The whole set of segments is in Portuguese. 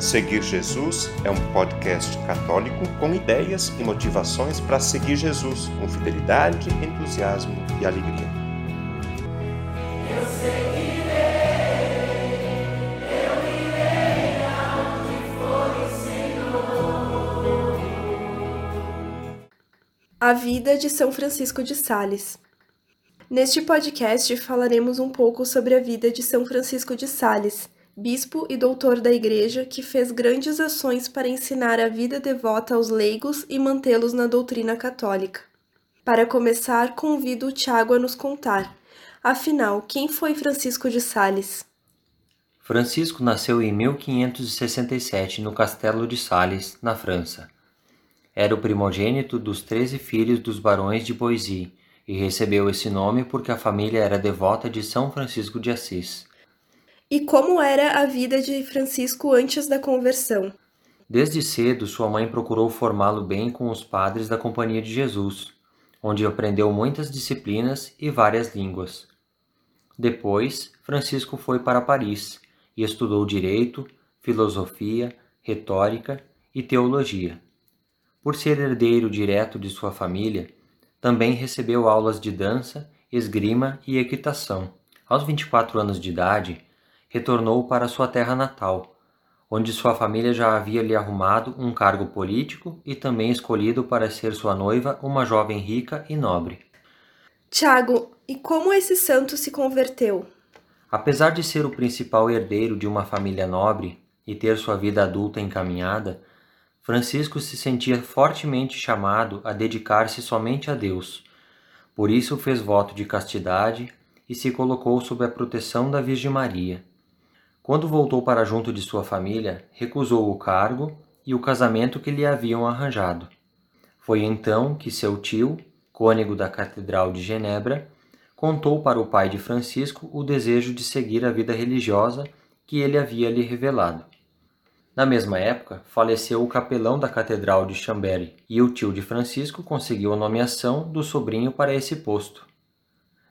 Seguir Jesus é um podcast católico com ideias e motivações para seguir Jesus com fidelidade, entusiasmo e alegria. Eu seguirei, eu irei for o Senhor. A vida de São Francisco de Sales. Neste podcast falaremos um pouco sobre a vida de São Francisco de Sales bispo e doutor da Igreja que fez grandes ações para ensinar a vida devota aos leigos e mantê-los na doutrina católica. Para começar, convido o Tiago a nos contar. Afinal, quem foi Francisco de Sales? Francisco nasceu em 1567 no Castelo de Sales, na França. Era o primogênito dos treze filhos dos barões de Boisy e recebeu esse nome porque a família era devota de São Francisco de Assis. E como era a vida de Francisco antes da conversão? Desde cedo, sua mãe procurou formá-lo bem com os padres da Companhia de Jesus, onde aprendeu muitas disciplinas e várias línguas. Depois, Francisco foi para Paris e estudou direito, filosofia, retórica e teologia. Por ser herdeiro direto de sua família, também recebeu aulas de dança, esgrima e equitação. Aos 24 anos de idade, retornou para sua terra natal, onde sua família já havia lhe arrumado um cargo político e também escolhido para ser sua noiva uma jovem rica e nobre. Tiago, e como esse santo se converteu? Apesar de ser o principal herdeiro de uma família nobre e ter sua vida adulta encaminhada, Francisco se sentia fortemente chamado a dedicar-se somente a Deus. Por isso fez voto de castidade e se colocou sob a proteção da Virgem Maria. Quando voltou para junto de sua família, recusou o cargo e o casamento que lhe haviam arranjado. Foi então que seu tio, cônego da Catedral de Genebra, contou para o pai de Francisco o desejo de seguir a vida religiosa que ele havia lhe revelado. Na mesma época, faleceu o capelão da Catedral de Chambéry e o tio de Francisco conseguiu a nomeação do sobrinho para esse posto.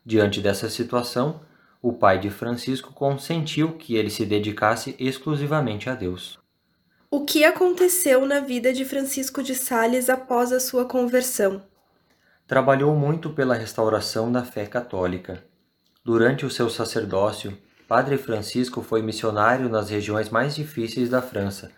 Diante dessa situação, o pai de Francisco consentiu que ele se dedicasse exclusivamente a Deus. O que aconteceu na vida de Francisco de Sales após a sua conversão? Trabalhou muito pela restauração da fé católica. Durante o seu sacerdócio, Padre Francisco foi missionário nas regiões mais difíceis da França,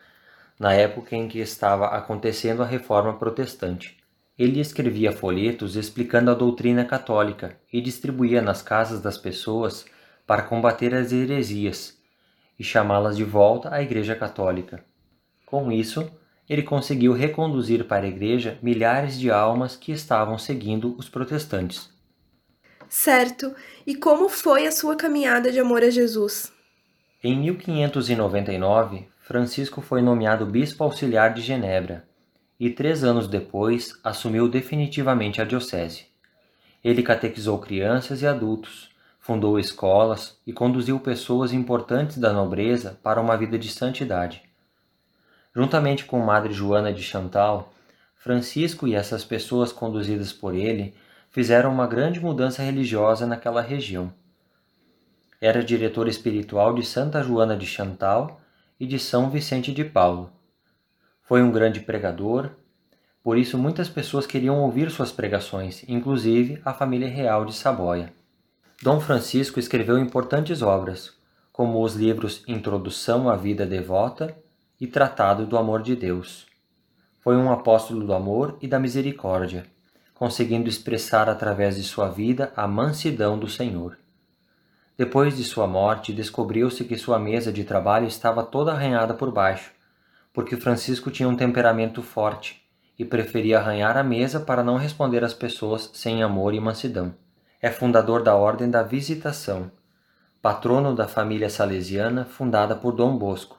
na época em que estava acontecendo a reforma protestante. Ele escrevia folhetos explicando a doutrina católica e distribuía nas casas das pessoas para combater as heresias e chamá-las de volta à Igreja Católica. Com isso, ele conseguiu reconduzir para a Igreja milhares de almas que estavam seguindo os protestantes. Certo. E como foi a sua caminhada de amor a Jesus? Em 1599, Francisco foi nomeado bispo auxiliar de Genebra e três anos depois assumiu definitivamente a diocese. Ele catequizou crianças e adultos, fundou escolas e conduziu pessoas importantes da nobreza para uma vida de santidade. Juntamente com Madre Joana de Chantal, Francisco e essas pessoas conduzidas por ele fizeram uma grande mudança religiosa naquela região. Era diretor espiritual de Santa Joana de Chantal e de São Vicente de Paulo. Foi um grande pregador, por isso muitas pessoas queriam ouvir suas pregações, inclusive a família real de Saboia. Dom Francisco escreveu importantes obras, como os livros Introdução à Vida Devota e Tratado do Amor de Deus. Foi um apóstolo do amor e da misericórdia, conseguindo expressar através de sua vida a mansidão do Senhor. Depois de sua morte, descobriu-se que sua mesa de trabalho estava toda arranhada por baixo porque Francisco tinha um temperamento forte e preferia arranhar a mesa para não responder às pessoas sem amor e mansidão. É fundador da Ordem da Visitação, patrono da família salesiana fundada por Dom Bosco,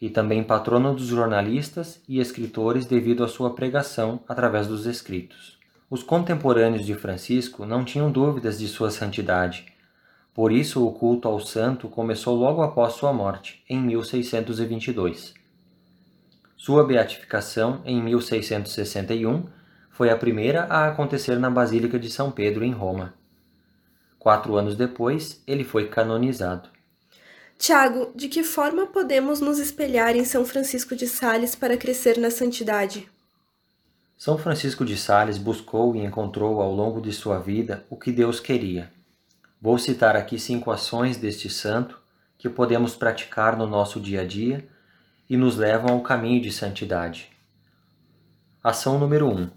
e também patrono dos jornalistas e escritores devido à sua pregação através dos escritos. Os contemporâneos de Francisco não tinham dúvidas de sua santidade. Por isso, o culto ao santo começou logo após sua morte, em 1622. Sua beatificação, em 1661, foi a primeira a acontecer na Basílica de São Pedro, em Roma. Quatro anos depois, ele foi canonizado. Tiago, de que forma podemos nos espelhar em São Francisco de Sales para crescer na santidade? São Francisco de Sales buscou e encontrou ao longo de sua vida o que Deus queria. Vou citar aqui cinco ações deste santo que podemos praticar no nosso dia a dia e nos levam ao caminho de santidade. Ação número 1: um,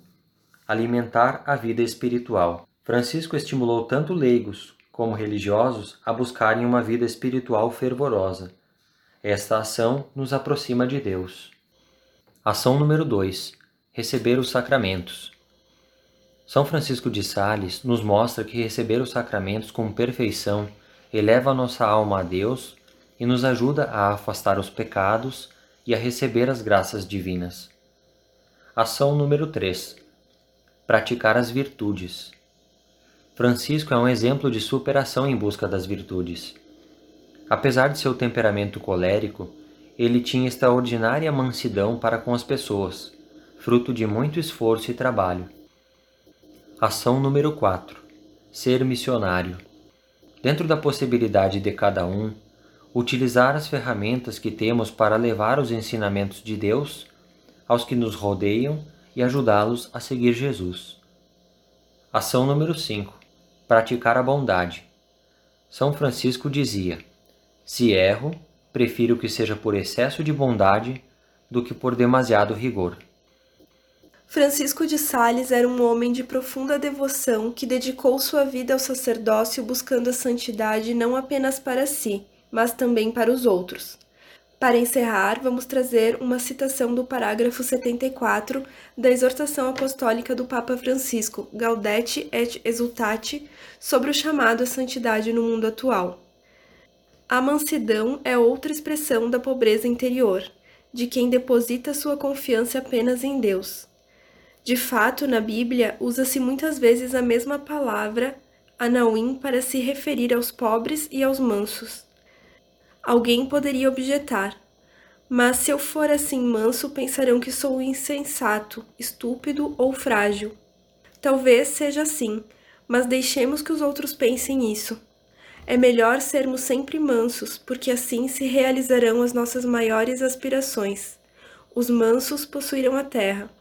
Alimentar a vida espiritual. Francisco estimulou tanto leigos como religiosos, a buscarem uma vida espiritual fervorosa. Esta ação nos aproxima de Deus. Ação número 2: Receber os sacramentos. São Francisco de Sales nos mostra que receber os sacramentos com perfeição eleva nossa alma a Deus e nos ajuda a afastar os pecados e a receber as graças divinas. Ação número 3: Praticar as virtudes. Francisco é um exemplo de superação em busca das virtudes. Apesar de seu temperamento colérico, ele tinha extraordinária mansidão para com as pessoas, fruto de muito esforço e trabalho. Ação número 4: Ser missionário. Dentro da possibilidade de cada um, utilizar as ferramentas que temos para levar os ensinamentos de Deus aos que nos rodeiam e ajudá-los a seguir Jesus. Ação número 5: praticar a bondade. São Francisco dizia: Se erro, prefiro que seja por excesso de bondade do que por demasiado rigor. Francisco de Sales era um homem de profunda devoção que dedicou sua vida ao sacerdócio buscando a santidade não apenas para si, mas também para os outros. Para encerrar, vamos trazer uma citação do parágrafo 74 da exortação apostólica do Papa Francisco, Gaudete et Exultate, sobre o chamado à santidade no mundo atual. A mansidão é outra expressão da pobreza interior, de quem deposita sua confiança apenas em Deus. De fato, na Bíblia, usa-se muitas vezes a mesma palavra, anauim, para se referir aos pobres e aos mansos. Alguém poderia objetar: Mas se eu for assim manso, pensarão que sou insensato, estúpido ou frágil. Talvez seja assim, mas deixemos que os outros pensem isso. É melhor sermos sempre mansos, porque assim se realizarão as nossas maiores aspirações. Os mansos possuirão a terra,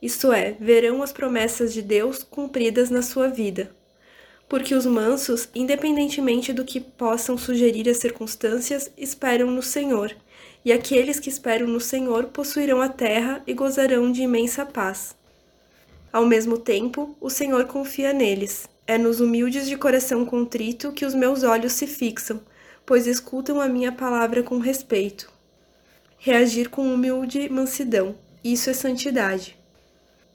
isto é, verão as promessas de Deus cumpridas na sua vida porque os mansos, independentemente do que possam sugerir as circunstâncias, esperam no Senhor, e aqueles que esperam no Senhor possuirão a terra e gozarão de imensa paz. Ao mesmo tempo, o Senhor confia neles. É nos humildes de coração contrito que os meus olhos se fixam, pois escutam a minha palavra com respeito. Reagir com humilde mansidão, isso é santidade.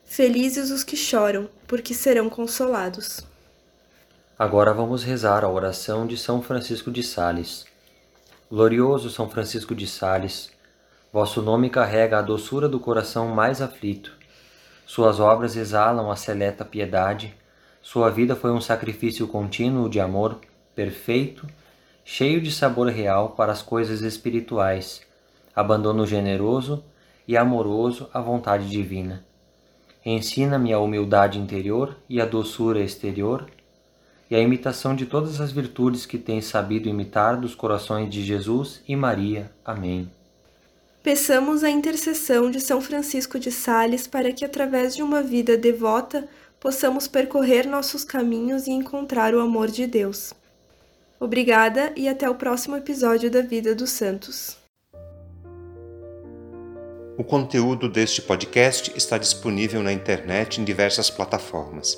Felizes os que choram, porque serão consolados. Agora vamos rezar a oração de São Francisco de Sales. Glorioso São Francisco de Sales, vosso nome carrega a doçura do coração mais aflito. Suas obras exalam a seleta piedade. Sua vida foi um sacrifício contínuo de amor perfeito, cheio de sabor real para as coisas espirituais, abandono generoso e amoroso à vontade divina. Ensina-me a humildade interior e a doçura exterior e a imitação de todas as virtudes que tens sabido imitar dos corações de Jesus e Maria. Amém. Peçamos a intercessão de São Francisco de Sales para que, através de uma vida devota, possamos percorrer nossos caminhos e encontrar o amor de Deus. Obrigada e até o próximo episódio da Vida dos Santos. O conteúdo deste podcast está disponível na internet em diversas plataformas.